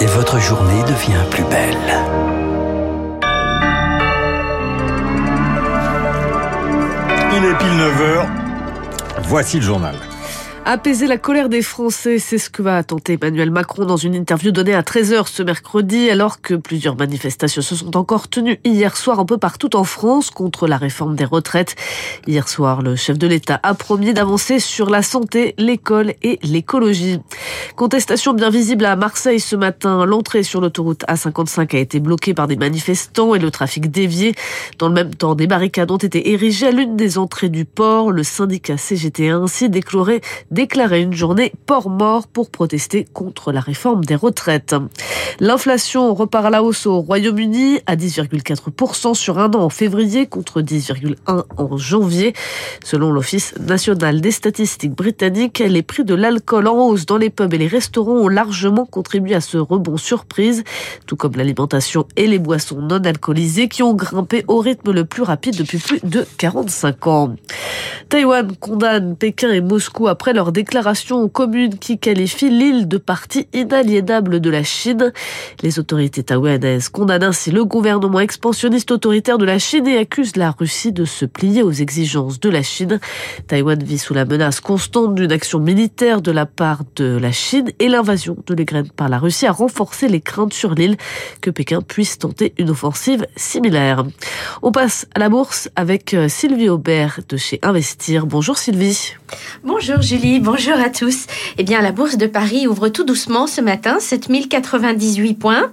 Et votre journée devient plus belle. Il est pile 9h. Voici le journal. Apaiser la colère des Français, c'est ce que va tenter Emmanuel Macron dans une interview donnée à 13h ce mercredi, alors que plusieurs manifestations se sont encore tenues hier soir un peu partout en France contre la réforme des retraites. Hier soir, le chef de l'État a promis d'avancer sur la santé, l'école et l'écologie. Contestation bien visible à Marseille ce matin. L'entrée sur l'autoroute A55 a été bloquée par des manifestants et le trafic dévié. Dans le même temps, des barricades ont été érigées à l'une des entrées du port. Le syndicat CGT a ainsi déclaré déclaré une journée port mort pour protester contre la réforme des retraites. L'inflation repart à la hausse au Royaume-Uni à 10,4% sur un an en février contre 10,1% en janvier. Selon l'Office national des statistiques britanniques, les prix de l'alcool en hausse dans les pubs et les restaurants ont largement contribué à ce rebond surprise, tout comme l'alimentation et les boissons non alcoolisées qui ont grimpé au rythme le plus rapide depuis plus de 45 ans. Taïwan condamne Pékin et Moscou après leur déclaration commune qui qualifie l'île de partie inaliénable de la Chine. Les autorités taïwanaises condamnent ainsi le gouvernement expansionniste autoritaire de la Chine et accusent la Russie de se plier aux exigences de la Chine. Taïwan vit sous la menace constante d'une action militaire de la part de la Chine et l'invasion de l'Ukraine par la Russie a renforcé les craintes sur l'île que Pékin puisse tenter une offensive similaire. On passe à la bourse avec euh, Sylvie Aubert de chez Investir. Bonjour Sylvie. Bonjour Julie, bonjour à tous. Eh bien, la bourse de Paris ouvre tout doucement ce matin, 7098 points.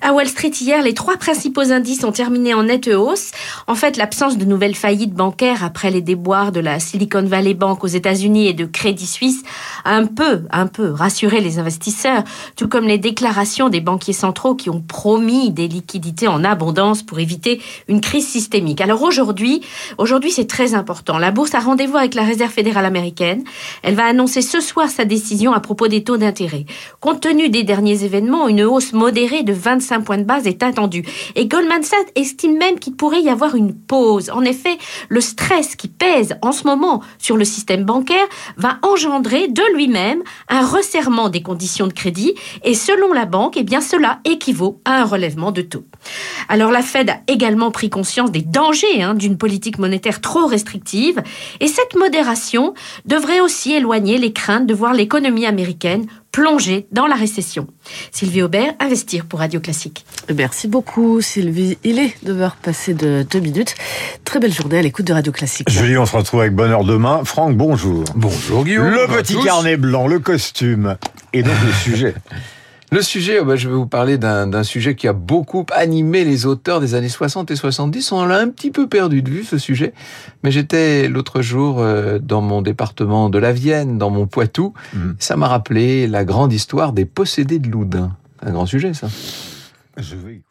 À Wall Street hier, les trois principaux indices ont terminé en nette hausse. En fait, l'absence de nouvelles faillites bancaires après les déboires de la Silicon Valley Bank aux États-Unis et de Crédit Suisse a un peu, un peu rassuré les investisseurs, tout comme les déclarations des banquiers centraux qui ont promis des liquidités en abondance pour éviter une crise systémique. Alors aujourd'hui, aujourd'hui c'est très important. La bourse a rendez-vous avec la Réserve fédérale américaine. Elle va annoncer ce soir sa décision à propos des taux d'intérêt. Compte tenu des derniers événements, une hausse modérée de 25 points de base est attendue. Et Goldman Sachs estime même qu'il pourrait y avoir une pause. En effet, le stress qui pèse en ce moment sur le système bancaire va engendrer de lui-même un resserrement des conditions de crédit et selon la banque, eh bien cela équivaut à un relèvement de taux. Alors la Fed a également pris conscience des dangers hein, d'une politique monétaire trop restrictive et cette modération devrait aussi éloigner les craintes de voir l'économie américaine plonger dans la récession. Sylvie Aubert, Investir pour Radio Classique. Merci beaucoup Sylvie. Il est 9h passé de 2 minutes. Très belle journée à l'écoute de Radio Classique. Julie, on se retrouve avec bonheur demain. Franck, bonjour. Bonjour Guillaume. Le petit carnet blanc, le costume et donc le sujet. Le sujet, oh bah, je vais vous parler d'un sujet qui a beaucoup animé les auteurs des années 60 et 70. On l'a un petit peu perdu de vue, ce sujet. Mais j'étais l'autre jour euh, dans mon département de la Vienne, dans mon Poitou. Mmh. Ça m'a rappelé la grande histoire des possédés de Loudun. Un grand sujet, ça. Je vais